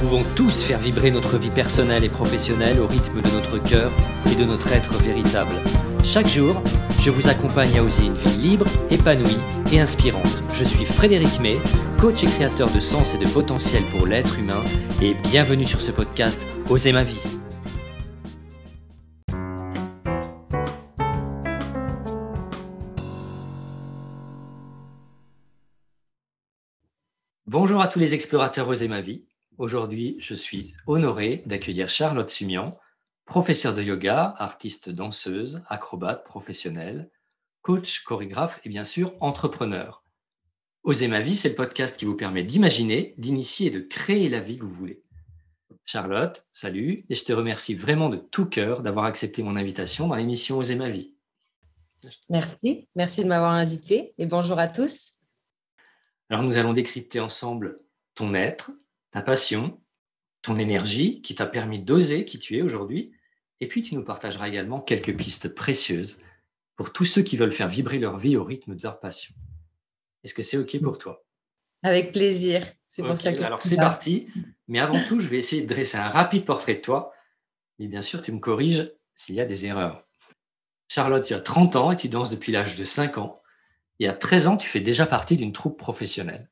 pouvons tous faire vibrer notre vie personnelle et professionnelle au rythme de notre cœur et de notre être véritable. Chaque jour, je vous accompagne à oser une vie libre, épanouie et inspirante. Je suis Frédéric May, coach et créateur de sens et de potentiel pour l'être humain et bienvenue sur ce podcast Oser ma vie. Bonjour à tous les explorateurs Oser ma vie. Aujourd'hui, je suis honoré d'accueillir Charlotte Sumian, professeure de yoga, artiste danseuse, acrobate professionnelle, coach, chorégraphe et bien sûr entrepreneur. Osez ma vie, c'est le podcast qui vous permet d'imaginer, d'initier et de créer la vie que vous voulez. Charlotte, salut, et je te remercie vraiment de tout cœur d'avoir accepté mon invitation dans l'émission Osez ma vie. Merci, merci de m'avoir invité et bonjour à tous. Alors nous allons décrypter ensemble ton être, ta passion, ton énergie qui t'a permis d'oser qui tu es aujourd'hui. Et puis, tu nous partageras également quelques pistes précieuses pour tous ceux qui veulent faire vibrer leur vie au rythme de leur passion. Est-ce que c'est OK pour toi? Avec plaisir. C'est pour ça que Alors, c'est parti. Mais avant tout, je vais essayer de dresser un rapide portrait de toi. Et bien sûr, tu me corriges s'il y a des erreurs. Charlotte, tu as 30 ans et tu danses depuis l'âge de 5 ans. Et à 13 ans, tu fais déjà partie d'une troupe professionnelle.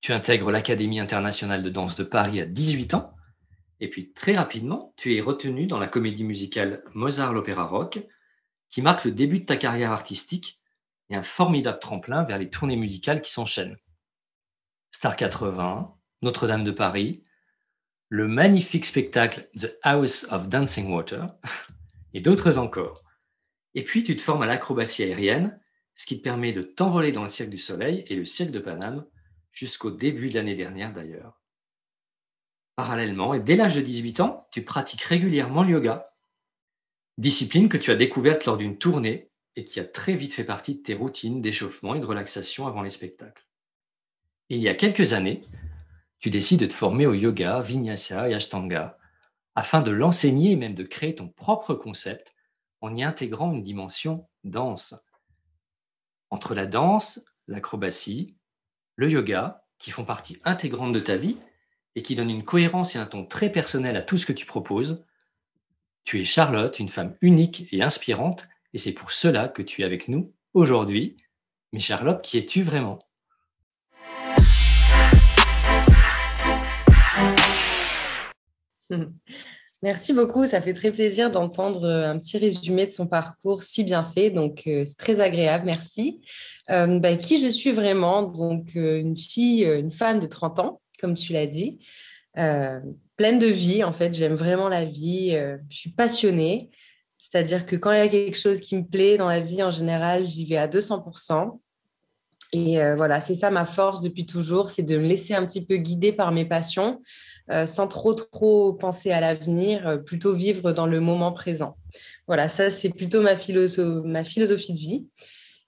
Tu intègres l'Académie internationale de danse de Paris à 18 ans, et puis très rapidement, tu es retenu dans la comédie musicale Mozart l'Opéra Rock, qui marque le début de ta carrière artistique et un formidable tremplin vers les tournées musicales qui s'enchaînent. Star 80, Notre-Dame de Paris, le magnifique spectacle The House of Dancing Water, et d'autres encore. Et puis tu te formes à l'acrobatie aérienne, ce qui te permet de t'envoler dans le Cirque du Soleil et le Cirque de Paname jusqu'au début de l'année dernière d'ailleurs. Parallèlement, et dès l'âge de 18 ans, tu pratiques régulièrement le yoga, discipline que tu as découverte lors d'une tournée et qui a très vite fait partie de tes routines d'échauffement et de relaxation avant les spectacles. Et il y a quelques années, tu décides de te former au yoga, vinyasa et ashtanga afin de l'enseigner et même de créer ton propre concept en y intégrant une dimension danse. Entre la danse, l'acrobatie, le yoga, qui font partie intégrante de ta vie et qui donnent une cohérence et un ton très personnel à tout ce que tu proposes. Tu es Charlotte, une femme unique et inspirante, et c'est pour cela que tu es avec nous aujourd'hui. Mais Charlotte, qui es-tu vraiment? Merci beaucoup, ça fait très plaisir d'entendre euh, un petit résumé de son parcours si bien fait, donc euh, c'est très agréable, merci. Euh, bah, qui je suis vraiment? Donc une fille, une femme de 30 ans, comme tu l'as dit, pleine de vie, en fait, j'aime vraiment la vie, je suis passionnée, c'est-à-dire que quand il y a quelque chose qui me plaît dans la vie en général, j'y vais à 200%. Et voilà, c'est ça ma force depuis toujours, c'est de me laisser un petit peu guider par mes passions. Euh, sans trop trop penser à l'avenir, euh, plutôt vivre dans le moment présent. Voilà, ça c'est plutôt ma, ma, philosophie de vie.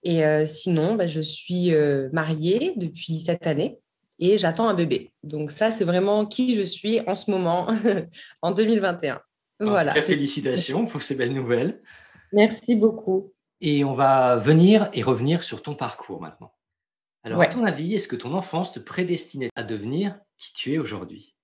Et euh, sinon, bah, je suis mariée depuis cette année et j'attends un bébé. Donc ça, c'est vraiment qui je suis en ce moment, en 2021. voilà. félicitations pour ces belles nouvelles. Merci beaucoup. Et on va venir et revenir sur ton parcours maintenant. Alors, à ton avis, est-ce que ton enfance te prédestinait à devenir qui tu es aujourd'hui?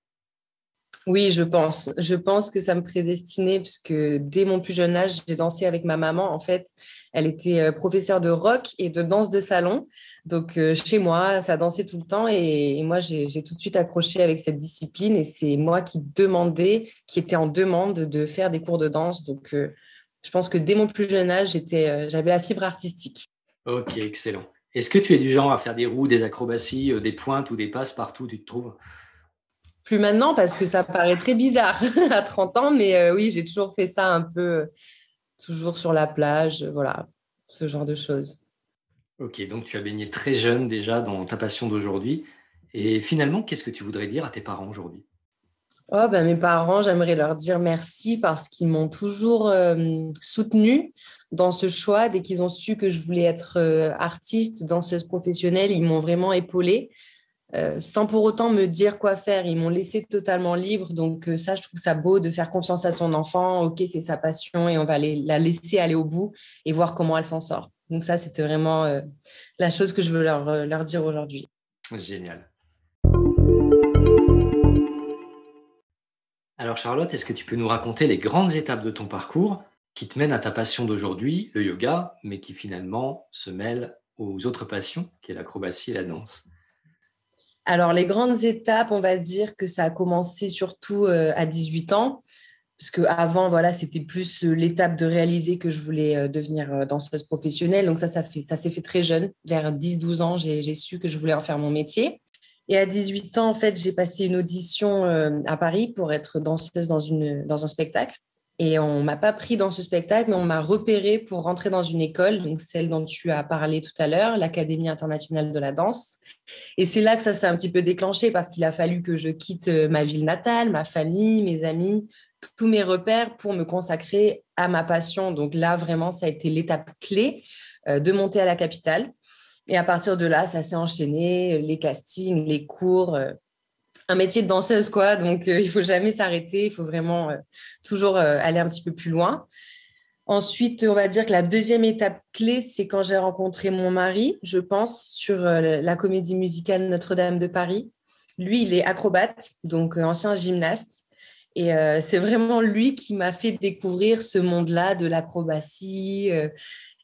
Oui, je pense. Je pense que ça me prédestinait puisque dès mon plus jeune âge, j'ai dansé avec ma maman. En fait, elle était euh, professeure de rock et de danse de salon. Donc, euh, chez moi, ça dansait tout le temps et, moi, j'ai tout de suite accroché avec cette discipline et c'est moi qui demandais, qui était en demande de faire des cours de danse. Donc, euh, je pense que dès mon plus jeune âge, j'avais la fibre artistique. Ok, excellent. Est-ce que tu es du genre à faire des roues, des acrobaties, des pointes ou des passes partout où tu te trouves? Plus maintenant parce que ça paraît très bizarre à 30 ans, mais euh, oui, j'ai toujours fait ça un peu, toujours sur la plage, voilà, ce genre de choses. Ok, donc tu as baigné très jeune déjà dans ta passion d'aujourd'hui. Et finalement, qu'est-ce que tu voudrais dire à tes parents aujourd'hui? Oh, ben, Mes parents, j'aimerais leur dire merci parce qu'ils m'ont toujours euh, soutenue dans ce choix. Dès qu'ils ont su que je voulais être euh, artiste, danseuse professionnelle, ils m'ont vraiment épaulée. Euh, sans pour autant me dire quoi faire. Ils m'ont laissé totalement libre. Donc euh, ça, je trouve ça beau de faire confiance à son enfant. Ok, c'est sa passion et on va la laisser aller au bout et voir comment elle s'en sort. Donc ça, c'était vraiment euh, la chose que je veux leur, leur dire aujourd'hui. Génial. Alors Charlotte, est-ce que tu peux nous raconter les grandes étapes de ton parcours qui te mènent à ta passion d'aujourd'hui, le yoga, mais qui finalement se mêlent aux autres passions, qui est l'acrobatie et la danse? Alors les grandes étapes, on va dire que ça a commencé surtout euh, à 18 ans, parce qu'avant, voilà, c'était plus euh, l'étape de réaliser que je voulais euh, devenir danseuse professionnelle. Donc ça, ça, s'est fait très jeune. Vers 10-12 ans, j'ai su que je voulais en faire mon métier. Et à 18 ans, en fait, j'ai passé une audition à Paris pour être danseuse dans, une, dans un spectacle. Et on m'a pas pris dans ce spectacle, mais on m'a repéré pour rentrer dans une école, donc celle dont tu as parlé tout à l'heure, l'Académie internationale de la danse. Et c'est là que ça s'est un petit peu déclenché parce qu'il a fallu que je quitte euh, ma ville natale, ma famille, mes amis, tous mes repères pour me consacrer à ma passion. Donc là, vraiment, ça a été l'étape clé euh, de monter à la capitale. Et à partir de là, ça s'est enchaîné, les castings, les cours, euh, un métier de danseuse, quoi. Donc, euh, il faut jamais s'arrêter, il faut vraiment euh, toujours aller un petit peu plus loin. Ensuite, on va dire que la deuxième étape clé, c'est quand j'ai rencontré mon mari, je pense, sur la comédie musicale Notre-Dame de Paris. Lui, il est acrobate, donc ancien gymnaste. Et c'est vraiment lui qui m'a fait découvrir ce monde-là de l'acrobatie,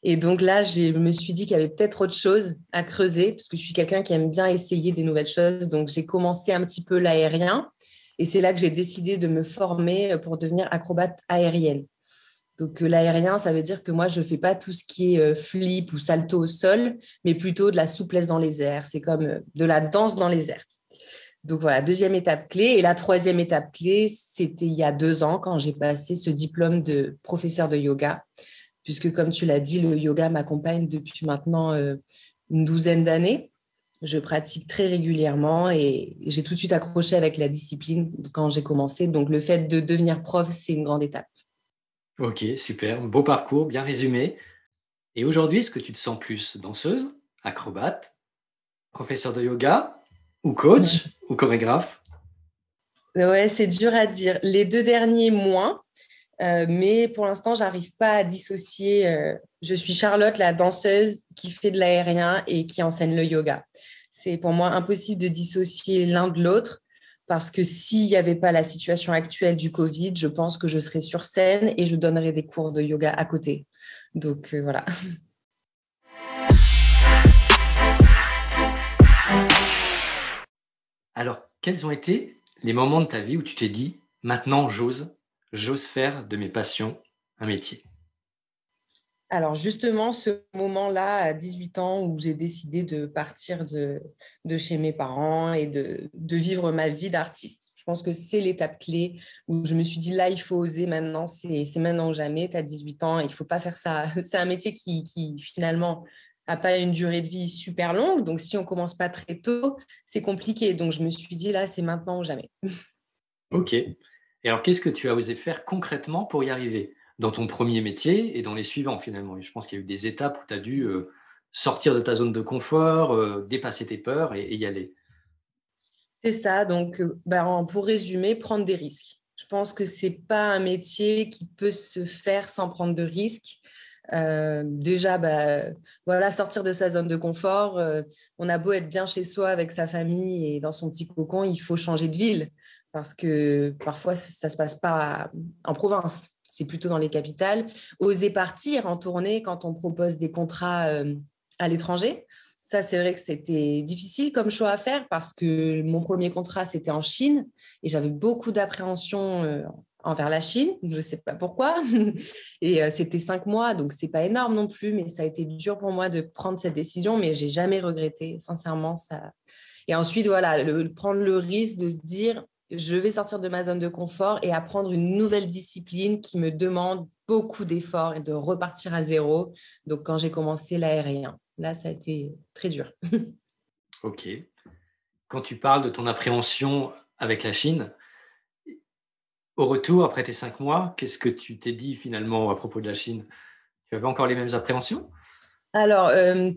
et donc là, je me suis dit qu'il y avait peut-être autre chose à creuser, parce que je suis quelqu'un qui aime bien essayer des nouvelles choses. Donc j'ai commencé un petit peu l'aérien. Et c'est là que j'ai décidé de me former pour devenir acrobate aérienne. Donc euh, l'aérien, ça veut dire que moi, je ne fais pas tout ce qui est euh, flip ou salto au sol, mais plutôt de la souplesse dans les airs. C'est comme euh, de la danse dans les airs. Donc voilà, deuxième étape clé. Et la troisième étape clé, c'était il y a deux ans quand j'ai passé ce diplôme de professeur de yoga puisque comme tu l'as dit, le yoga m'accompagne depuis maintenant euh, une douzaine d'années. Je pratique très régulièrement et j'ai tout de suite accroché avec la discipline quand j'ai commencé. Donc le fait de devenir prof, c'est une grande étape. Ok, super. Beau parcours, bien résumé. Et aujourd'hui, est-ce que tu te sens plus danseuse, acrobate, professeur de yoga ou coach ou chorégraphe? Ouais, c'est dur à dire. Les deux derniers, moins. Euh, mais pour l'instant, j'arrive pas à dissocier. Euh, je suis Charlotte, la danseuse qui fait de l'aérien et qui enseigne le yoga. C'est pour moi impossible de dissocier l'un de l'autre parce que s'il n'y avait pas la situation actuelle du Covid, je pense que je serais sur scène et je donnerais des cours de yoga à côté. Donc euh, voilà. Alors, quels ont été les moments de ta vie où tu t'es dit, maintenant j'ose? J'ose faire de mes passions un métier alors justement, ce moment-là, à 18 ans, où j'ai décidé de partir de, de, chez mes parents et de, de vivre ma vie d'artiste, je pense que c'est l'étape clé où je me suis dit, là, il faut oser maintenant, c'est maintenant ou jamais, tu as 18 ans, il ne faut pas faire ça. C'est un métier qui, qui finalement n'a pas une durée de vie super longue, donc si on commence pas très tôt, c'est compliqué. Donc je me suis dit, là, c'est maintenant ou jamais. Ok. Alors, qu'est-ce que tu as osé faire concrètement pour y arriver dans ton premier métier et dans les suivants finalement? Je pense qu'il y a eu des étapes où tu as dû euh, sortir de ta zone de confort, euh, dépasser tes peurs et, y aller. C'est ça. Donc, euh, bah, pour résumer, prendre des risques. Je pense que ce n'est pas un métier qui peut se faire sans prendre de risques. déjà, bah, sortir de sa zone de confort. on a beau être bien chez soi avec sa famille et dans son petit cocon, il faut changer de ville parce que parfois ça ne se passe pas en province, c'est plutôt dans les capitales. Oser partir en tournée quand on propose des contrats euh, à l'étranger, ça c'est vrai que c'était difficile comme choix à faire parce que mon premier contrat c'était en Chine et j'avais beaucoup d'appréhension euh, envers la Chine, je ne sais pas pourquoi. Et euh, c'était cinq mois, donc c'est pas énorme non plus, mais ça a été dur pour moi de prendre cette décision, mais j'ai jamais regretté, sincèrement. ça. Et ensuite, voilà, prendre le risque de se dire, je vais sortir de ma zone de confort et apprendre une nouvelle discipline qui me demande beaucoup d'efforts et de repartir à zéro. Donc, quand j'ai commencé l'aérien, là, ça a été très dur. ok. Quand tu parles de ton appréhension avec la Chine, au retour, après tes cinq mois, qu'est-ce que tu t'es dit finalement à propos de la Chine? Tu avais encore les mêmes appréhensions? Alors, euh,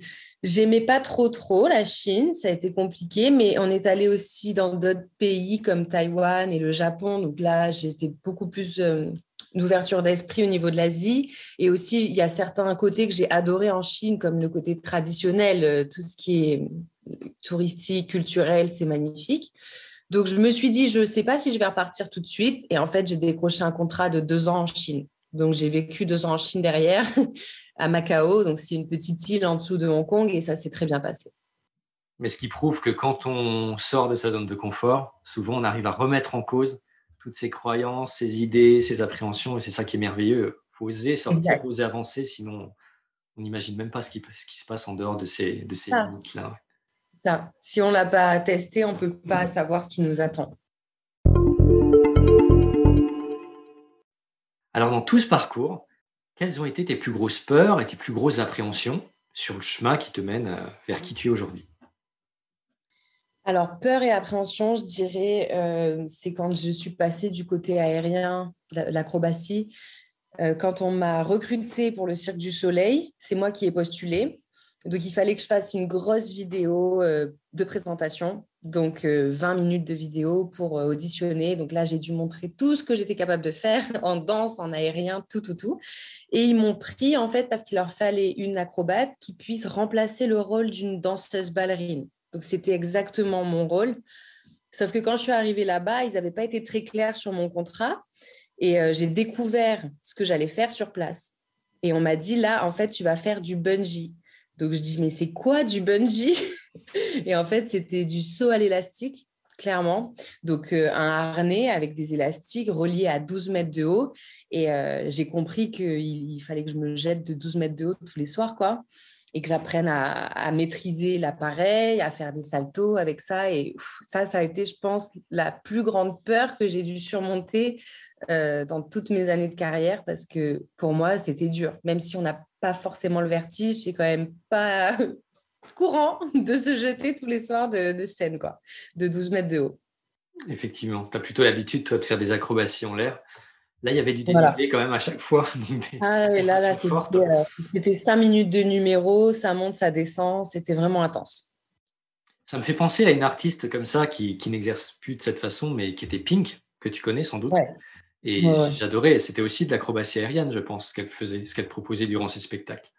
j'aimais pas trop trop la Chine, ça a été compliqué, mais on est allé aussi dans d'autres pays comme Taïwan et le Japon. Donc là, j'étais beaucoup plus euh, d'ouverture d'esprit au niveau de l'Asie. Et aussi, il y a certains côtés que j'ai adoré en Chine, comme le côté traditionnel, euh, tout ce qui est touristique, culturel, c'est magnifique. Donc, je me suis dit, je ne sais pas si je vais repartir tout de suite. Et en fait, j'ai décroché un contrat de deux ans en Chine. Donc, j'ai vécu deux ans en Chine derrière, à Macao. Donc, c'est une petite île en dessous de Hong Kong et ça s'est très bien passé. Mais ce qui prouve que quand on sort de sa zone de confort, souvent on arrive à remettre en cause toutes ses croyances, ses idées, ses appréhensions. Et c'est ça qui est merveilleux. Il faut oser sortir, oser avancer, sinon on n'imagine même pas ce qui, ce qui, se passe en dehors de ces, de ces ah. limites-là. Ça. Si on ne l'a pas testé, on ne peut pas savoir ce qui nous attend. Alors, dans tout ce parcours, quelles ont été tes plus grosses peurs et tes plus grosses appréhensions sur le chemin qui te mène euh, vers qui tu es aujourd'hui? Alors, peur et appréhension, je dirais, euh, c'est quand je suis passée du côté aérien, l'acrobatie. Euh, quand on m'a recrutée pour le Cirque du Soleil, c'est moi qui ai postulé. Donc, il fallait que je fasse une grosse vidéo de présentation, donc 20 minutes de vidéo pour auditionner. Donc là, j'ai dû montrer tout ce que j'étais capable de faire en danse, en aérien, tout, tout, tout. Et ils m'ont pris, en fait, parce qu'il leur fallait une acrobate qui puisse remplacer le rôle d'une danseuse ballerine. Donc, c'était exactement mon rôle. Sauf que quand je suis arrivée là-bas, ils n'avaient pas été très clairs sur mon contrat. Et euh, j'ai découvert ce que j'allais faire sur place. Et on m'a dit, là, en fait, tu vas faire du bungee. Donc, je dis, mais c'est quoi du bungee Et en fait, c'était du saut à l'élastique, clairement. Donc, euh, un harnais avec des élastiques reliés à 12 mètres de haut. Et euh, j'ai compris qu'il fallait que je me jette de 12 mètres de haut tous les soirs, quoi et que j'apprenne à, maîtriser l'appareil, à faire des saltos avec ça. Et ça, ça a été, je pense, la plus grande peur que j'ai dû surmonter euh, dans toutes mes années de carrière parce que pour moi, c'était dur. Même si on n'a pas forcément le vertige, c'est quand même pas courant de se jeter tous les soirs de, de scène, quoi, de 12 mètres de haut. Effectivement, tu as plutôt l'habitude, toi, de faire des acrobaties en l'air. Là, il y avait du dénivelé quand même à chaque fois. ah, là, là euh, c'était cinq minutes de numéro, ça monte, ça descend, c'était vraiment intense. Ça me fait penser à une artiste comme ça qui, qui n'exerce plus de cette façon, mais qui était Pink, que tu connais sans doute. Et j'adorais, c'était aussi de l'acrobatie aérienne, je pense, ce qu'elle faisait, ce qu'elle proposait durant ses spectacles.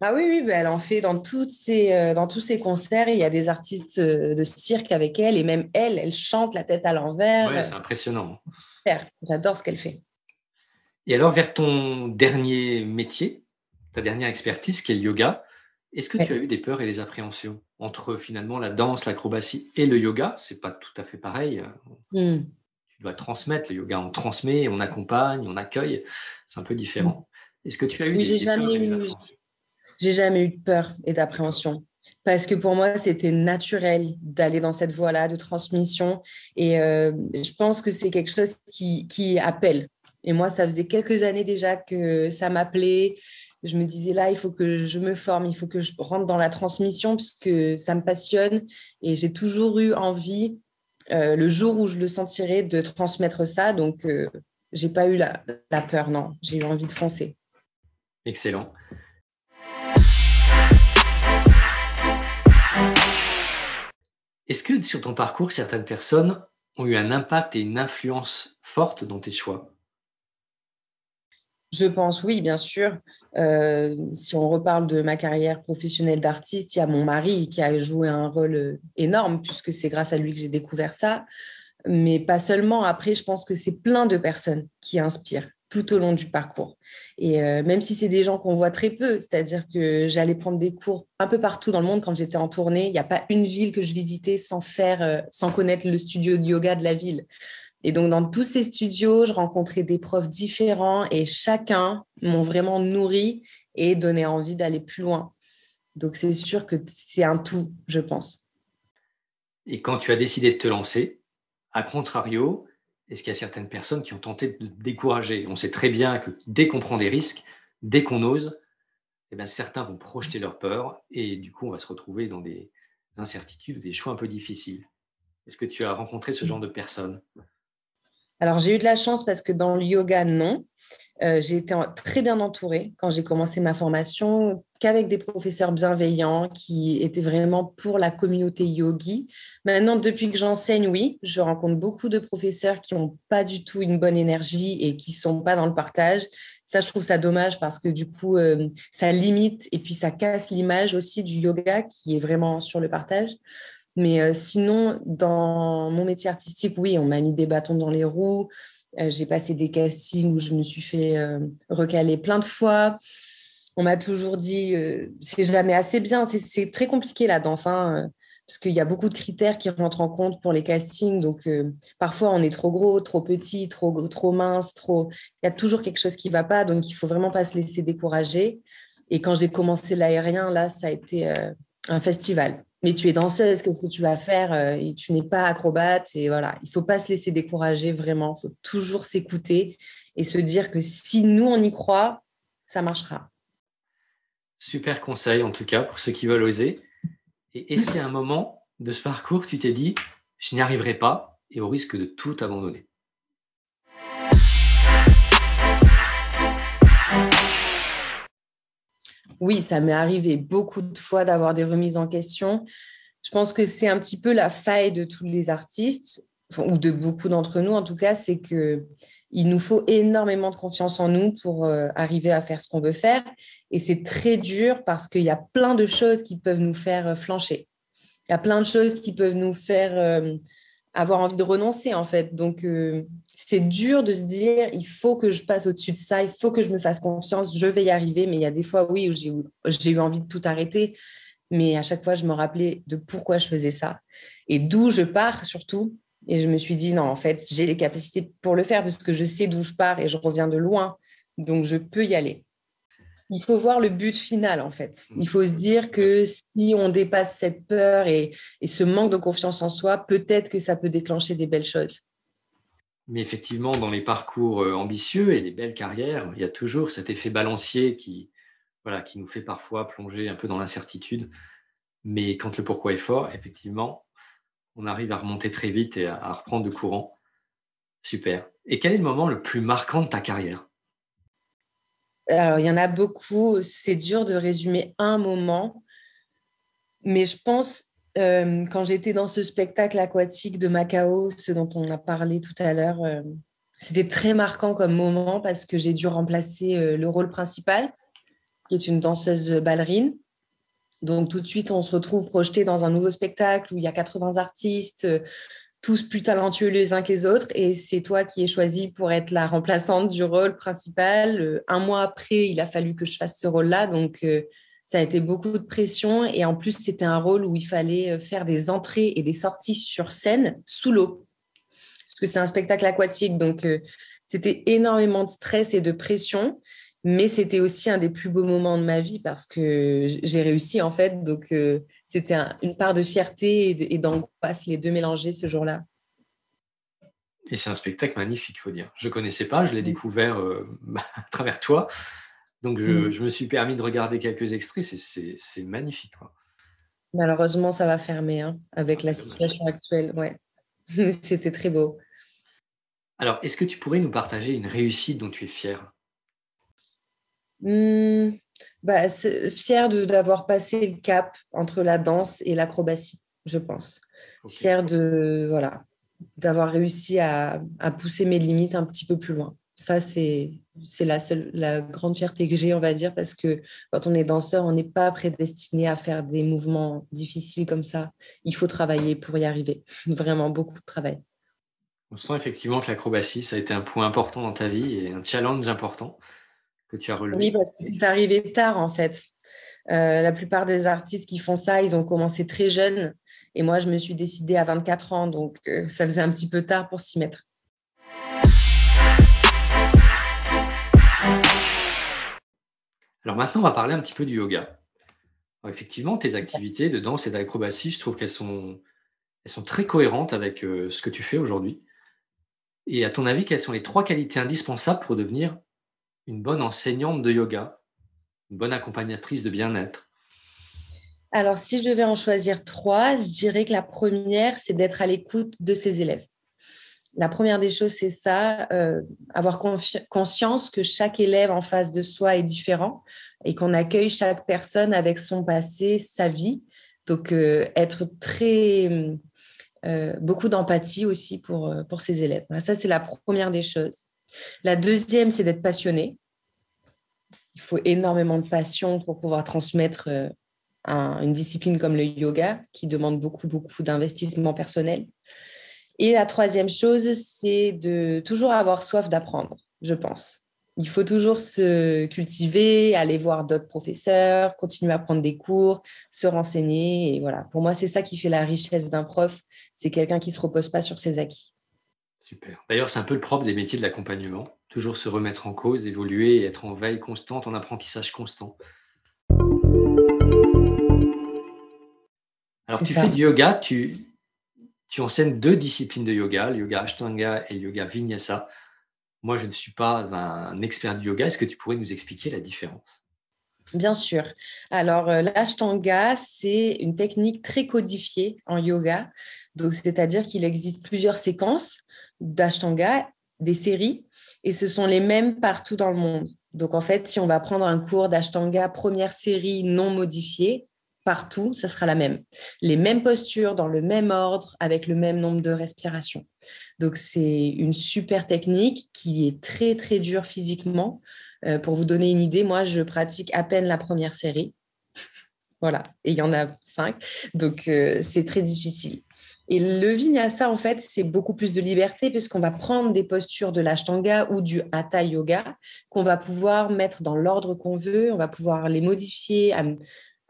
Ah oui, oui, elle en fait dans, toutes ses, euh, dans tous ses concerts. Il y a des artistes euh, de cirque avec elle, et même elle, elle chante la tête à l'envers. Ouais, c'est impressionnant. J'adore ce qu'elle fait. Et alors, vers ton dernier métier, ta dernière expertise, qui est le yoga, est-ce que tu as eu des peurs et des appréhensions entre finalement la danse, l'acrobatie et le yoga? C'est pas tout à fait pareil. Hmm. Dois transmettre le yoga. On transmet, on accompagne, on accueille. C'est un peu différent. Est-ce que tu as eu des, jamais eu, J'ai jamais eu de peur et d'appréhension parce que pour moi, c'était naturel d'aller dans cette voie-là de transmission. Et euh, je pense que c'est quelque chose qui, qui appelle. Et moi, ça faisait quelques années déjà que ça m'appelait. Je me disais là, il faut que je me forme, il faut que je rentre dans la transmission puisque ça me passionne. Et j'ai toujours eu envie, euh, le jour où je le sentirai, de transmettre ça. Donc, euh, j'ai pas eu la, la peur, non. J'ai eu envie de foncer. Excellent. Est-ce que sur ton parcours, certaines personnes ont eu un impact et une influence forte dans tes choix? Je pense oui, bien sûr. Euh, si on reparle de ma carrière professionnelle d'artiste, il y a mon mari qui a joué un rôle euh, énorme puisque c'est grâce à lui que j'ai découvert ça. Mais pas seulement. Après, je pense que c'est plein de personnes qui inspirent tout au long du parcours. Et euh, même si c'est des gens qu'on voit très peu, c'est-à-dire que j'allais prendre des cours un peu partout dans le monde quand j'étais en tournée. Il n'y a pas une ville que je visitais sans faire, sans connaître le studio de yoga de la ville. Et donc, dans tous ces studios, je rencontrais des profs différents et chacun m'ont vraiment nourri et donné envie d'aller plus loin. Donc, c'est sûr que c'est un tout, je pense. Et quand tu as décidé de te lancer, à contrario, est-ce qu'il y a certaines personnes qui ont tenté de te décourager? On sait très bien que dès qu'on prend des risques, dès qu'on ose, eh bien, certains vont projeter leur peur et du coup, on va se retrouver dans des incertitudes, des choix un peu difficiles. Est-ce que tu as rencontré ce genre de personnes? Alors, j'ai eu de la chance parce que dans le yoga, non. Euh, j'ai été très bien entourée quand j'ai commencé ma formation, qu'avec des professeurs bienveillants qui étaient vraiment pour la communauté yogi. Maintenant, depuis que j'enseigne, oui, je rencontre beaucoup de professeurs qui n'ont pas du tout une bonne énergie et qui ne sont pas dans le partage. Ça, je trouve ça dommage parce que du coup, euh, ça limite et puis ça casse l'image aussi du yoga qui est vraiment sur le partage. Mais sinon, dans mon métier artistique, oui, on m'a mis des bâtons dans les roues. j'ai passé des castings où je me suis fait recaler plein de fois. On m'a toujours dit, c'est jamais assez bien. C'est très compliqué la danse. Hein parce qu'il y a beaucoup de critères qui rentrent en compte pour les castings. Donc, euh, parfois, on est trop gros, trop petit, trop, trop mince, trop... Il y a toujours quelque chose qui ne va pas, donc il faut vraiment pas se laisser décourager. Et quand j'ai commencé l'aérien, là, ça a été euh, un festival. Mais tu es danseuse, qu'est-ce que tu vas faire euh, Tu n'es pas acrobate. Et voilà, il ne faut pas se laisser décourager, vraiment. Il faut toujours s'écouter et se dire que si nous, on y croit, ça marchera. Super conseil, en tout cas, pour ceux qui veulent oser. Et est-ce a un moment de ce parcours, tu t'es dit, je n'y arriverai pas et au risque de tout abandonner? Oui, ça m'est arrivé beaucoup de fois d'avoir des remises en question. Je pense que c'est un petit peu la faille de tous les artistes, ou de beaucoup d'entre nous en tout cas, c'est que il nous faut énormément de confiance en nous pour euh, arriver à faire ce qu'on veut faire. Et c'est très dur parce qu'il y a plein de choses qui peuvent nous faire euh, flancher. Il y a plein de choses qui peuvent nous faire euh, avoir envie de renoncer, en fait. Donc, c'est dur de se dire, il faut que je passe au-dessus de ça, il faut que je me fasse confiance, je vais y arriver. Mais il y a des fois, oui, où j'ai eu envie de tout arrêter. Mais à chaque fois, je me rappelais de pourquoi je faisais ça et d'où je pars surtout et je me suis dit, non, en fait, j'ai les capacités pour le faire parce que je sais d'où je pars et je reviens de loin. Donc, je peux y aller. Il faut voir le but final, en fait. Il faut se dire que si on dépasse cette peur et, ce manque de confiance en soi, peut-être que ça peut déclencher des belles choses. Mais effectivement, dans les parcours euh, ambitieux et les belles carrières, il y a toujours cet effet balancier qui, voilà, qui nous fait parfois plonger un peu dans l'incertitude. Mais quand le pourquoi est fort, effectivement, on arrive à remonter très vite et à, reprendre de courant. Super. Et quel est le moment le plus marquant de ta carrière? Alors, il y en a beaucoup. C'est dur de résumer un moment. Mais je pense, euh, quand j'étais dans ce spectacle aquatique de Macao, ce dont on a parlé tout à l'heure, euh, c'était très marquant comme moment parce que j'ai dû remplacer euh, le rôle principal, qui est une danseuse ballerine. Donc tout de suite, on se retrouve projeté dans un nouveau spectacle où il y a 80 artistes, tous plus talentueux les uns que les autres, et c'est toi qui es choisi pour être la remplaçante du rôle principal. Un mois après, il a fallu que je fasse ce rôle-là, donc ça a été beaucoup de pression, et en plus, c'était un rôle où il fallait faire des entrées et des sorties sur scène sous l'eau, parce que c'est un spectacle aquatique, donc c'était énormément de stress et de pression. Mais c'était aussi un des plus beaux moments de ma vie parce que j'ai réussi en fait. Donc euh, c'était une part de fierté et d'angoisse, les deux mélangés ce jour-là. Et c'est un spectacle magnifique, il faut dire. Je ne connaissais pas, je l'ai découvert euh, à travers toi. Donc mm. je, me suis permis de regarder quelques extraits, c'est magnifique. Malheureusement, ça va fermer hein, avec la situation actuelle. Ouais. C'était très beau. Alors, est-ce que tu pourrais nous partager une réussite dont tu es fière? Hmm, bah, Fière d'avoir passé le cap entre la danse et l'acrobatie, je pense. Fière de voilà d'avoir réussi à, à, pousser mes limites un petit peu plus loin. Ça, c'est la, seule, la grande fierté que j'ai, on va dire, parce que quand on est danseur, on n'est pas prédestiné à faire des mouvements difficiles comme ça. Il faut travailler pour y arriver. Vraiment beaucoup de travail. On sent effectivement que l'acrobatie, ça a été un point important dans ta vie et un challenge important tu as relevé Oui, parce que c'est arrivé tard en fait. Euh, la plupart des artistes qui font ça, ils ont commencé très jeunes. Et moi, je me suis décidée à 24 ans, donc euh, ça faisait un petit peu tard pour s'y mettre. Alors maintenant, on va parler un petit peu du yoga. effectivement, tes activités de danse et d'acrobatie, je trouve qu'elles sont, sont très cohérentes avec euh, ce que tu fais aujourd'hui. Et à ton avis, quelles sont les trois qualités indispensables pour devenir une bonne enseignante de yoga, une bonne accompagnatrice de bien-être? Alors, si je devais en choisir trois, je dirais que la première, c'est d'être à l'écoute de ses élèves. La première des choses, c'est ça, euh, avoir conscience que chaque élève en face de soi est différent et qu'on accueille chaque personne avec son passé, sa vie. Donc, euh, être très... Euh, beaucoup d'empathie aussi pour, pour ses élèves. ça, c'est la première des choses. La deuxième, c'est d'être passionné. Il faut énormément de passion pour pouvoir transmettre une discipline comme le yoga qui demande beaucoup, beaucoup d'investissement personnel. Et la troisième chose, c'est de toujours avoir soif d'apprendre, je pense. Il faut toujours se cultiver, aller voir d'autres professeurs, continuer à prendre des cours, se renseigner. Et voilà, pour moi, c'est ça qui fait la richesse d'un prof. C'est quelqu'un qui ne se repose pas sur ses acquis. Super. D'ailleurs, c'est un peu le propre des métiers de l'accompagnement. Toujours se remettre en cause, évoluer et être en veille constante, en apprentissage constant. Alors, tu fais du yoga, tu, tu enseignes deux disciplines de yoga, le yoga Ashtanga et le yoga Vinyasa. Moi, je ne suis pas un expert du yoga. Est-ce que tu pourrais nous expliquer la différence? Bien sûr. Alors, euh, l'Ashtanga, c'est une technique très codifiée en yoga. C'est-à-dire qu'il existe plusieurs séquences d'Ashtanga, des séries, et ce sont les mêmes partout dans le monde. Donc, en fait, si on va prendre un cours d'Ashtanga, première série non modifiée, partout, ça sera la même. Les mêmes postures, dans le même ordre, avec le même nombre de respirations. Donc, c'est une super technique qui est très, très dure physiquement. Euh, pour vous donner une idée, moi, je pratique à peine la première série. voilà, et il y en a cinq. Donc, euh, c'est très difficile. Et le vinyasa, en fait, c'est beaucoup plus de liberté puisqu'on va prendre des postures de l'ashtanga ou du hatha yoga qu'on va pouvoir mettre dans l'ordre qu'on veut. On va pouvoir les modifier,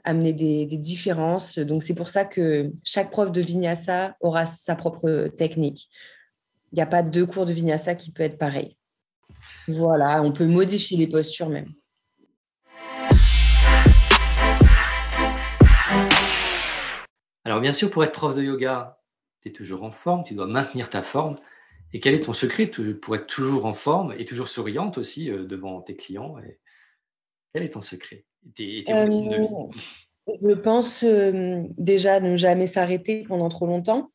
amener des, différences. Donc, c'est pour ça que chaque prof de vinyasa aura sa propre technique. Il n'y a pas deux cours de vinyasa qui peut être pareil. Voilà, on peut modifier les postures même. Alors, bien sûr, pour être prof de yoga, tu es toujours en forme, tu dois maintenir ta forme. Et quel est ton secret? Pour être toujours en forme et toujours souriante aussi euh, devant tes clients Quel est ton secret? Euh, je pense euh, déjà ne jamais s'arrêter pendant trop longtemps.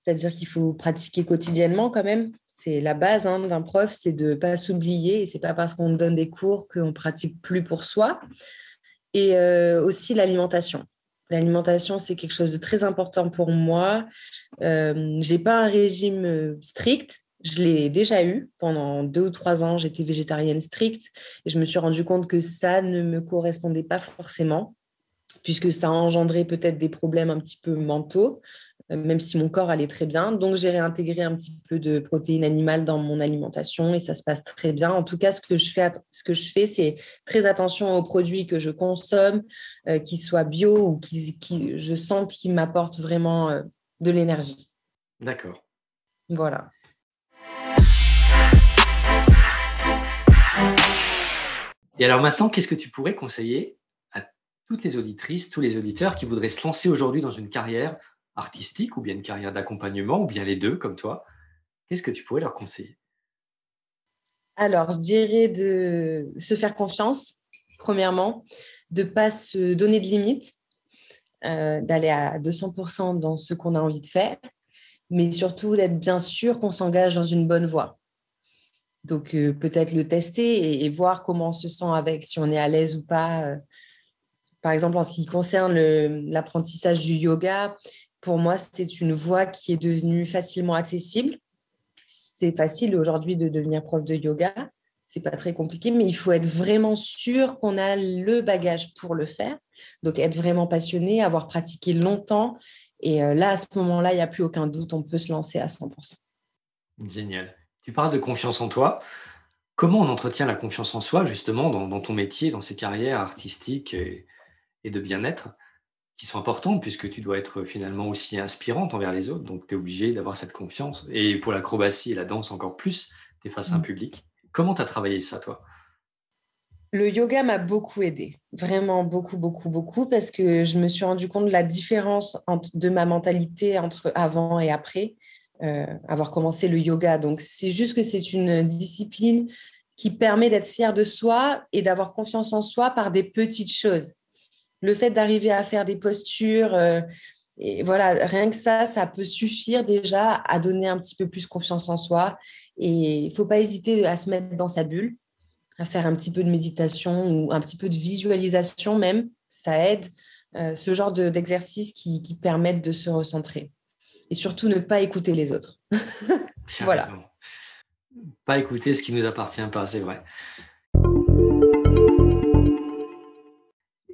C'est-à-dire qu'il faut pratiquer quotidiennement quand même. C'est la base hein, d'un prof, c'est de ne pas s'oublier. Et c'est pas parce qu'on donne des cours qu'on pratique plus pour soi. Et euh, aussi l'alimentation. L'alimentation, c'est quelque chose de très important pour moi. Euh, j'ai pas un régime strict, je l'ai déjà eu pendant deux ou trois ans. J'étais végétarienne stricte et je me suis rendu compte que ça ne me correspondait pas forcément, puisque ça a engendré peut-être des problèmes un petit peu mentaux, euh, même si mon corps allait très bien. Donc, j'ai réintégré un petit peu de protéines animales dans mon alimentation et ça se passe très bien. En tout cas, ce que je fais, ce que je fais c'est très attention aux produits que je consomme, euh, qu'ils soient bio ou qui, qui je sens qu'ils m'apportent vraiment euh, de l'énergie. D'accord. Voilà. Et alors maintenant, qu'est-ce que tu pourrais conseiller à toutes les auditrices, tous les auditeurs qui voudraient se lancer aujourd'hui dans une carrière artistique ou bien une carrière d'accompagnement ou bien les deux comme toi? Qu'est-ce que tu pourrais leur conseiller? Alors, je dirais de se faire confiance, premièrement, de ne pas se donner de limites, euh, d'aller à 200% dans ce qu'on a envie de faire, mais surtout d'être bien sûr qu'on s'engage dans une bonne voie. Donc, euh, peut-être le tester et, voir comment on se sent avec, si on est à l'aise ou pas. Euh. Par exemple, en ce qui concerne l'apprentissage du yoga, pour moi, c'est une voie qui est devenue facilement accessible. C'est facile aujourd'hui de devenir prof de yoga. C'est pas très compliqué, mais il faut être vraiment sûr qu'on a le bagage pour le faire. Donc, être vraiment passionné, avoir pratiqué longtemps. Et euh, là, à ce moment-là, il n'y a plus aucun doute, on peut se lancer à 100%. Génial. Tu parles de confiance en toi. Comment on entretient la confiance en soi, justement, dans, ton métier, dans ces carrières artistiques et, de bien-être, qui sont importantes, puisque tu dois être finalement aussi inspirante envers les autres. Donc, tu es obligé d'avoir cette confiance. Et pour l'acrobatie et la danse encore plus, tu es face à un mmh. public. Comment tu as travaillé ça, toi? Le yoga m'a beaucoup aidé, vraiment beaucoup, beaucoup, beaucoup, parce que je me suis rendu compte de la différence entre, de ma mentalité entre avant et après. Euh, avoir commencé le yoga. Donc, c'est juste que c'est une discipline qui permet d'être fier de soi et d'avoir confiance en soi par des petites choses. Le fait d'arriver à faire des postures, euh, voilà, rien que ça, ça peut suffire déjà à donner un petit peu plus confiance en soi. Et il ne faut pas hésiter à se mettre dans sa bulle, à faire un petit peu de méditation ou un petit peu de visualisation même. Ça aide. Euh, ce genre d'exercices qui, qui permettent de se recentrer et surtout ne pas écouter les autres. voilà. Pas écouter ce qui nous appartient pas, c'est vrai.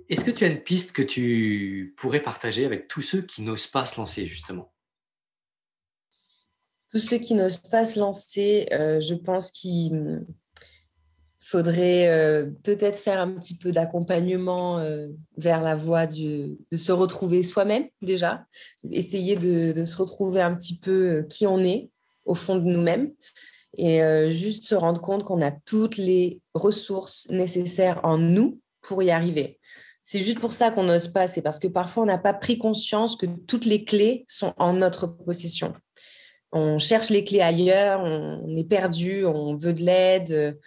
Est-ce que tu as une piste que tu pourrais partager avec tous ceux qui n'osent pas se lancer, justement? Tous ceux qui n'osent pas se lancer, euh, je pense qu'il faudrait euh, peut-être faire un petit peu d'accompagnement euh, vers la voie de se retrouver soi-même déjà, essayer de, se retrouver un petit peu qui on est au fond de nous-mêmes et juste se rendre compte qu'on a toutes les ressources nécessaires en nous pour y arriver. C'est juste pour ça qu'on n'ose pas, c'est parce que parfois on n'a pas pris conscience que toutes les clés sont en notre possession. On cherche les clés ailleurs, on est perdu, on veut de l'aide,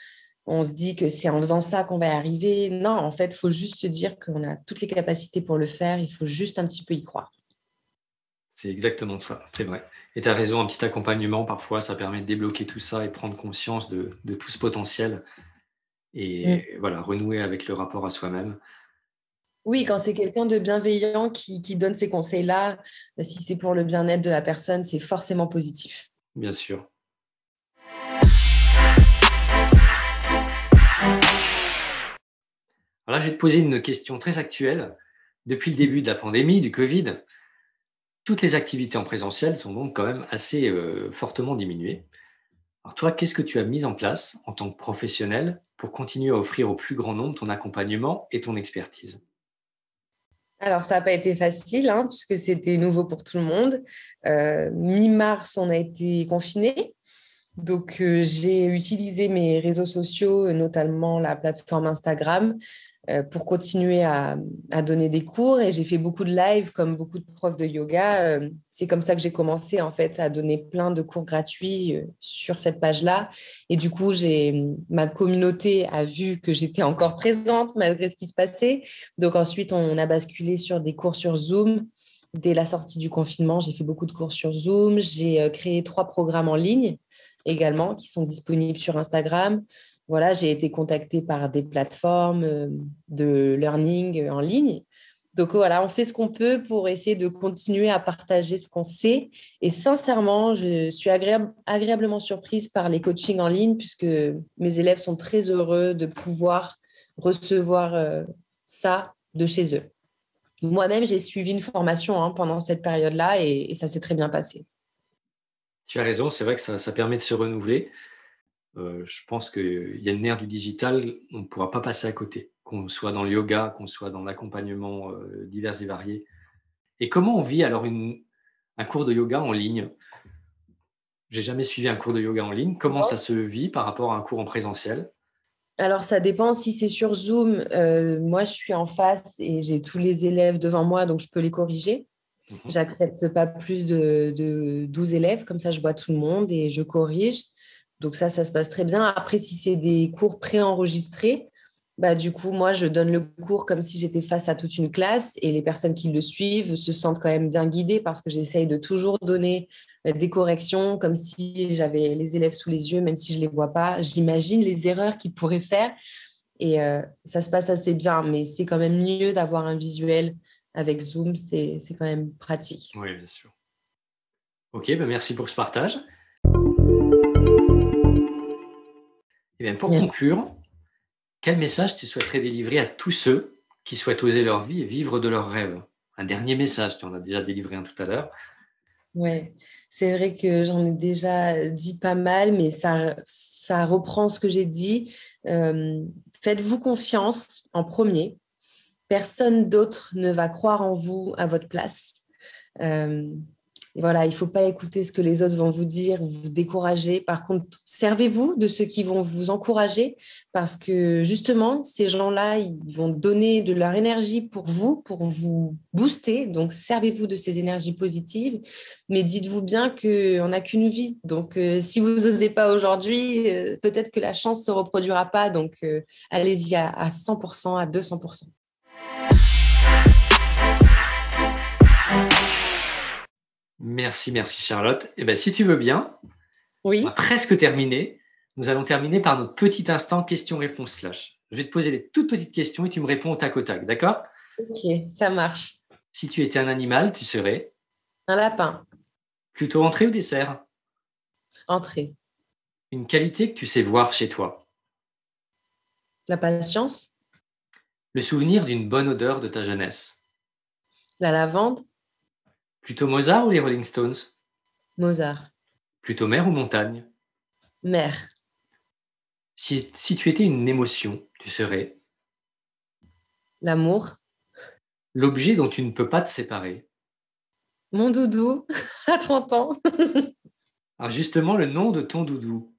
on se dit que c'est en faisant ça qu'on va y arriver. Non, en fait, il faut juste se dire qu'on a toutes les capacités pour le faire, il faut juste un petit peu y croire. C'est exactement ça, c'est vrai. Et tu as raison, un petit accompagnement, parfois, ça permet de débloquer tout ça et prendre conscience de, tout ce potentiel et mm. voilà, renouer avec le rapport à soi-même. Oui, quand c'est quelqu'un de bienveillant qui, donne ces conseils-là, si c'est pour le bien-être de la personne, c'est forcément positif. Bien sûr. Alors là, je vais te poser une question très actuelle. Depuis le début de la pandémie, du Covid, toutes les activités en présentiel sont donc quand même assez euh, fortement diminuées. Alors toi, qu'est-ce que tu as mis en place en tant que professionnel pour continuer à offrir au plus grand nombre ton accompagnement et ton expertise? Alors, ça n'a pas été facile, hein, puisque c'était nouveau pour tout le monde. Euh, mi-mars, on a été confinés. Donc, euh, j'ai utilisé mes réseaux sociaux, notamment la plateforme Instagram, pour continuer à, donner des cours et j'ai fait beaucoup de lives comme beaucoup de profs de yoga. Euh, c'est comme ça que j'ai commencé en fait à donner plein de cours gratuits euh, sur cette page-là. Et du coup, j'ai ma communauté a vu que j'étais encore présente malgré ce qui se passait. Donc ensuite, on a basculé sur des cours sur Zoom. Dès la sortie du confinement, j'ai fait beaucoup de cours sur Zoom. J'ai créé trois programmes en ligne également qui sont disponibles sur Instagram voilà, j'ai été contactée par des plateformes euh, de learning en ligne. Donc voilà, on fait ce qu'on peut pour essayer de continuer à partager ce qu'on sait. Et sincèrement, je suis agréablement surprise par les coachings en ligne puisque mes élèves sont très heureux de pouvoir recevoir euh, ça de chez eux. Moi-même, j'ai suivi une formation hein, pendant cette période-là et, ça s'est très bien passé. Tu as raison, c'est vrai que ça permet de se renouveler. Euh, je pense qu'il y a une ère du digital, on ne pourra pas passer à côté, qu'on soit dans le yoga, qu'on soit dans l'accompagnement euh, divers et variés. Et comment on vit alors un cours de yoga en ligne? J'ai jamais suivi un cours de yoga en ligne. Comment ça se vit par rapport à un cours en présentiel? Alors, ça dépend. Si c'est sur Zoom, euh, moi, je suis en face et j'ai tous les élèves devant moi, donc je peux les corriger. Mhm. J'accepte pas plus de, de, 12 élèves, comme ça, je vois tout le monde et je corrige. Donc ça, ça se passe très bien. Après, si c'est des cours préenregistrés, bah, du coup, moi, je donne le cours comme si j'étais face à toute une classe et les personnes qui le suivent se sentent quand même bien guidées parce que j'essaye de toujours donner euh, des corrections comme si j'avais les élèves sous les yeux, même si je ne les vois pas. J'imagine les erreurs qu'ils pourraient faire et euh, ça se passe assez bien, mais c'est quand même mieux d'avoir un visuel avec Zoom, c'est quand même pratique. Oui, bien sûr. Ok, bah merci pour ce partage. Eh pour conclure, quel message tu souhaiterais délivrer à tous ceux qui souhaitent oser leur vie et vivre de leurs rêves? Un dernier message, tu en as déjà délivré un tout à l'heure. Oui, c'est vrai que j'en ai déjà dit pas mal, mais ça, ça reprend ce que j'ai dit. Euh, faites-vous confiance en premier. Personne d'autre ne va croire en vous à votre place. Euh, voilà, il ne faut pas écouter ce que les autres vont vous dire, vous décourager. Par contre, servez-vous de ceux qui vont vous encourager parce que justement, ces gens-là, ils vont donner de leur énergie pour vous, pour vous booster. Donc, servez-vous de ces énergies positives. Mais dites-vous bien qu'on n'a qu'une vie. Donc, euh, si vous n'osez pas aujourd'hui, euh, peut-être que la chance ne se reproduira pas. Donc, euh, allez-y à, à 100%, à 200%. Merci, merci Charlotte. Et eh ben, si tu veux bien, oui. on a presque terminé. Nous allons terminer par notre petit instant question-réponse flash. Je vais te poser des toutes petites questions et tu me réponds au tac au tac, d'accord? Ok, ça marche. Si tu étais un animal, tu serais Un lapin. Plutôt entrée ou dessert? Entrée. Une qualité que tu sais voir chez toi La patience. Le souvenir d'une bonne odeur de ta jeunesse. La lavande, Plutôt Mozart ou les Rolling Stones? Mozart, Plutôt mer ou montagne? Mer, si, si tu étais une émotion, tu serais? L'amour, l'objet dont tu ne peux pas te séparer. mon doudou à 30 ans, Alors justement, le nom de ton doudou,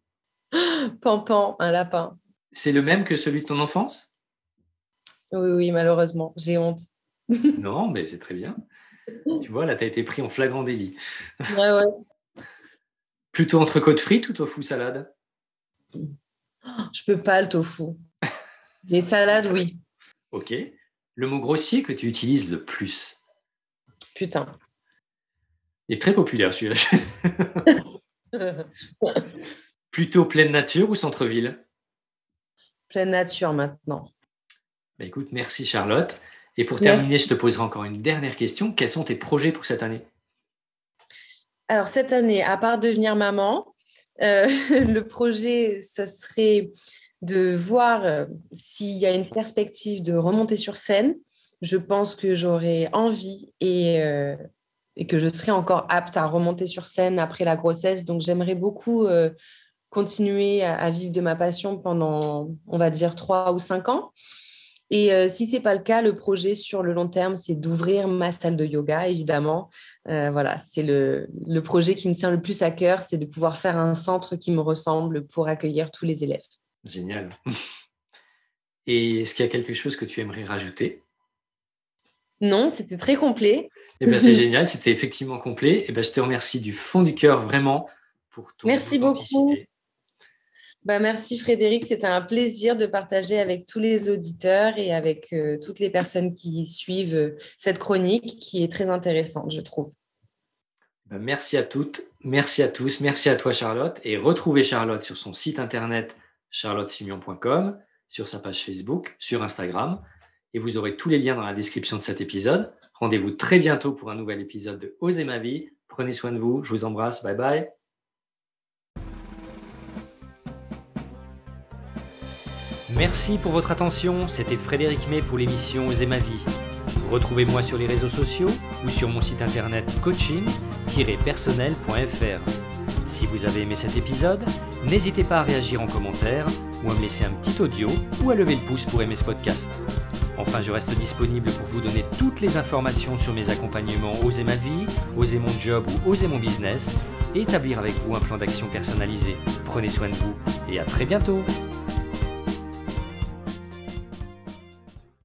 Pampan, un lapin. c'est le même que celui de ton enfance? Oui, oui, malheureusement, j'ai honte. Non, mais c'est très bien. Tu vois, là, tu as été pris en flagrant délit. Ouais, ouais. Plutôt entrecôte frite ou tofu salade? Je peux pas le tofu. Les salades, oui. Ok. Le mot grossier que tu utilises le plus? Putain. Il est très populaire celui-là. Plutôt pleine nature ou centre-ville? Pleine nature maintenant. Bah, Écoute, merci Charlotte. Et pour Merci. terminer, je te poserai encore une dernière question. Quels sont tes projets pour cette année? Alors, cette année, à part devenir maman, euh, le projet, ça serait de voir euh, s'il y a une perspective de remonter sur scène. Je pense que j'aurais envie et, euh, et que je serais encore apte à remonter sur scène après la grossesse. Donc, j'aimerais beaucoup continuer à, à vivre de ma passion pendant, on va dire, trois ou cinq ans. Et euh, si ce n'est pas le cas, le projet sur le long terme, c'est d'ouvrir ma salle de yoga, évidemment. Euh, voilà, c'est le, le projet qui me tient le plus à cœur, c'est de pouvoir faire un centre qui me ressemble pour accueillir tous les élèves. Génial. Et est-ce qu'il y a quelque chose que tu aimerais rajouter? Non, c'était très complet. Eh bien, c'est génial, c'était effectivement complet. Et ben, je te remercie du fond du cœur vraiment pour ton Merci beaucoup. Bah, merci Frédéric, c'était un plaisir de partager avec tous les auditeurs et avec euh, toutes les personnes qui suivent euh, cette chronique qui est très intéressante, je trouve. Ben, merci à toutes, merci à tous, merci à toi Charlotte. Et retrouvez Charlotte sur son site internet charlottesimion.com, sur sa page Facebook, sur Instagram. Et vous aurez tous les liens dans la description de cet épisode. Rendez-vous très bientôt pour un nouvel épisode de Osez ma vie. Prenez soin de vous, je vous embrasse, bye bye. Merci pour votre attention, c'était Frédéric May pour l'émission Osez ma vie. Retrouvez-moi sur les réseaux sociaux ou sur mon site internet coaching-personnel.fr. Si vous avez aimé cet épisode, n'hésitez pas à réagir en commentaire ou à me laisser un petit audio ou à lever le pouce pour aimer ce podcast. Enfin, je reste disponible pour vous donner toutes les informations sur mes accompagnements Oser ma vie, Oser mon job ou Oser mon business et établir avec vous un plan d'action personnalisé. Prenez soin de vous et à très bientôt